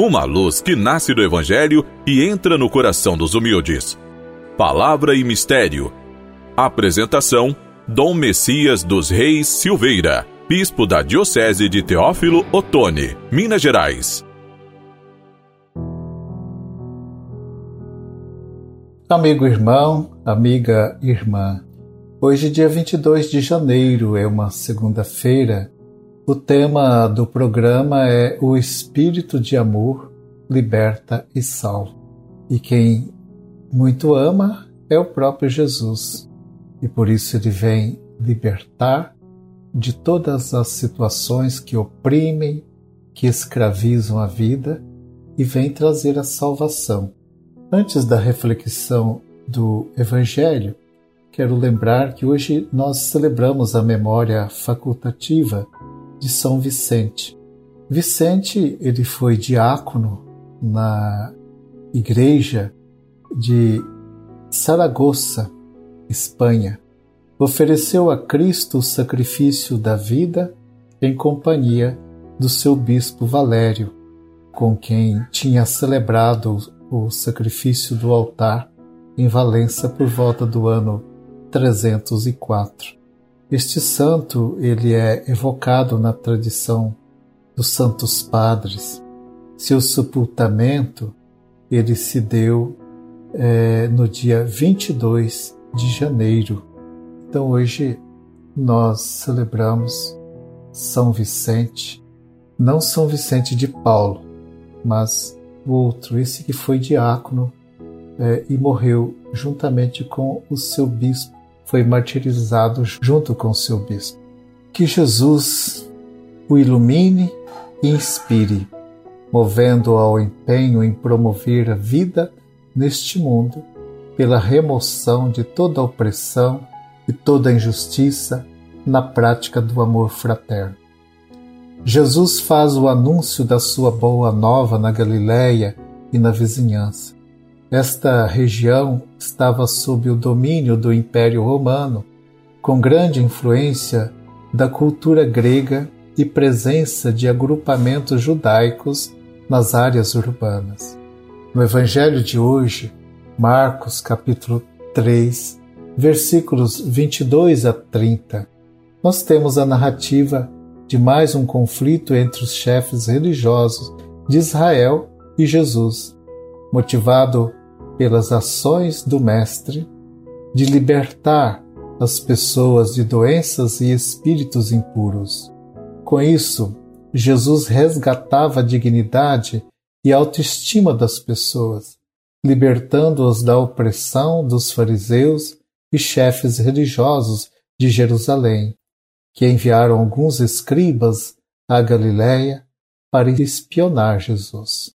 uma luz que nasce do Evangelho e entra no coração dos humildes. Palavra e Mistério. Apresentação: Dom Messias dos Reis Silveira, Bispo da Diocese de Teófilo Otoni, Minas Gerais. Amigo irmão, amiga irmã, hoje, dia 22 de janeiro, é uma segunda-feira o tema do programa é O Espírito de Amor Liberta e Salva. E quem muito ama é o próprio Jesus. E por isso ele vem libertar de todas as situações que oprimem, que escravizam a vida e vem trazer a salvação. Antes da reflexão do Evangelho, quero lembrar que hoje nós celebramos a memória facultativa de São Vicente. Vicente, ele foi diácono na igreja de Saragoça, Espanha. Ofereceu a Cristo o sacrifício da vida em companhia do seu bispo Valério, com quem tinha celebrado o sacrifício do altar em Valença por volta do ano 304. Este santo ele é evocado na tradição dos santos padres. Seu sepultamento ele se deu é, no dia 22 de janeiro. Então hoje nós celebramos São Vicente, não São Vicente de Paulo, mas o outro, esse que foi diácono é, e morreu juntamente com o seu bispo foi martirizado junto com seu bispo. Que Jesus o ilumine e inspire, movendo ao empenho em promover a vida neste mundo pela remoção de toda opressão e toda injustiça na prática do amor fraterno. Jesus faz o anúncio da sua boa nova na Galiléia e na vizinhança. Esta região estava sob o domínio do Império Romano, com grande influência da cultura grega e presença de agrupamentos judaicos nas áreas urbanas. No Evangelho de hoje, Marcos capítulo 3, versículos 22 a 30, nós temos a narrativa de mais um conflito entre os chefes religiosos de Israel e Jesus, motivado pelas ações do Mestre, de libertar as pessoas de doenças e espíritos impuros. Com isso, Jesus resgatava a dignidade e a autoestima das pessoas, libertando-os da opressão dos fariseus e chefes religiosos de Jerusalém, que enviaram alguns escribas à Galiléia para espionar Jesus.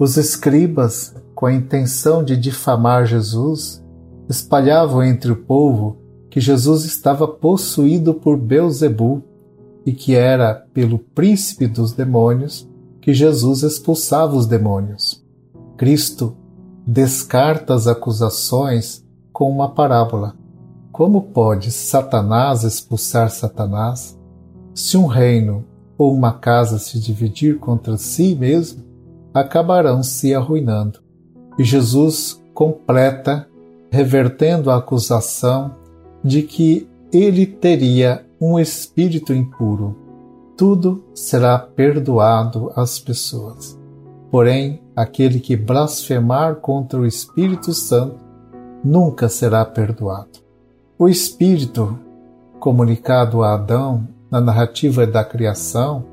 Os escribas com a intenção de difamar Jesus, espalhavam entre o povo que Jesus estava possuído por Beuzebu e que era pelo príncipe dos demônios que Jesus expulsava os demônios. Cristo descarta as acusações com uma parábola. Como pode Satanás expulsar Satanás? Se um reino ou uma casa se dividir contra si mesmo, acabarão se arruinando. E Jesus completa, revertendo a acusação de que ele teria um espírito impuro. Tudo será perdoado às pessoas. Porém, aquele que blasfemar contra o Espírito Santo nunca será perdoado. O Espírito, comunicado a Adão na narrativa da criação,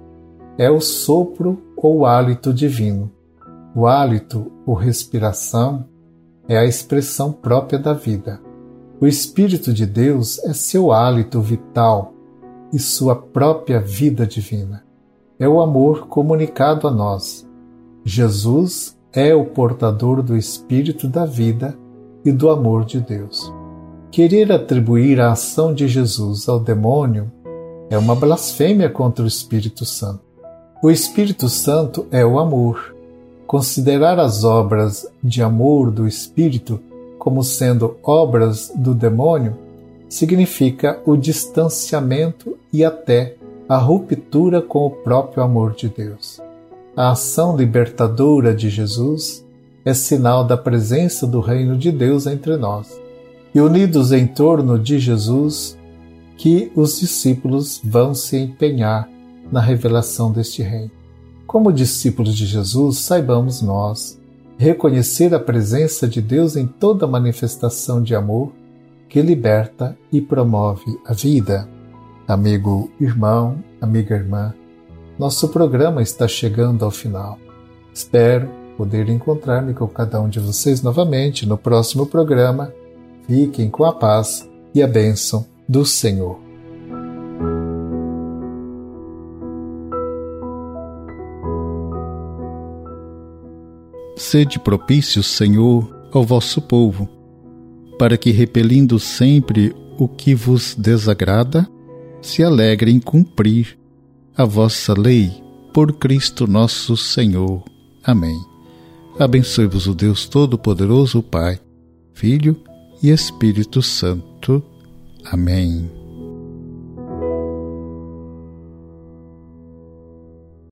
é o sopro ou hálito divino. O hálito ou respiração é a expressão própria da vida. O Espírito de Deus é seu hálito vital e sua própria vida divina. É o amor comunicado a nós. Jesus é o portador do Espírito da vida e do amor de Deus. Querer atribuir a ação de Jesus ao demônio é uma blasfêmia contra o Espírito Santo. O Espírito Santo é o amor Considerar as obras de amor do Espírito como sendo obras do demônio significa o distanciamento e até a ruptura com o próprio amor de Deus. a ação libertadora de Jesus é sinal da presença do Reino de Deus entre nós. E unidos em torno de Jesus, que os discípulos vão se empenhar na revelação deste Reino. Como discípulos de Jesus, saibamos nós reconhecer a presença de Deus em toda manifestação de amor que liberta e promove a vida. Amigo, irmão, amiga, irmã, nosso programa está chegando ao final. Espero poder encontrar-me com cada um de vocês novamente no próximo programa. Fiquem com a paz e a bênção do Senhor. Sede propício, Senhor, ao vosso povo, para que, repelindo sempre o que vos desagrada, se alegre em cumprir a vossa lei, por Cristo nosso Senhor. Amém. Abençoe-vos o Deus Todo-Poderoso, Pai, Filho e Espírito Santo. Amém.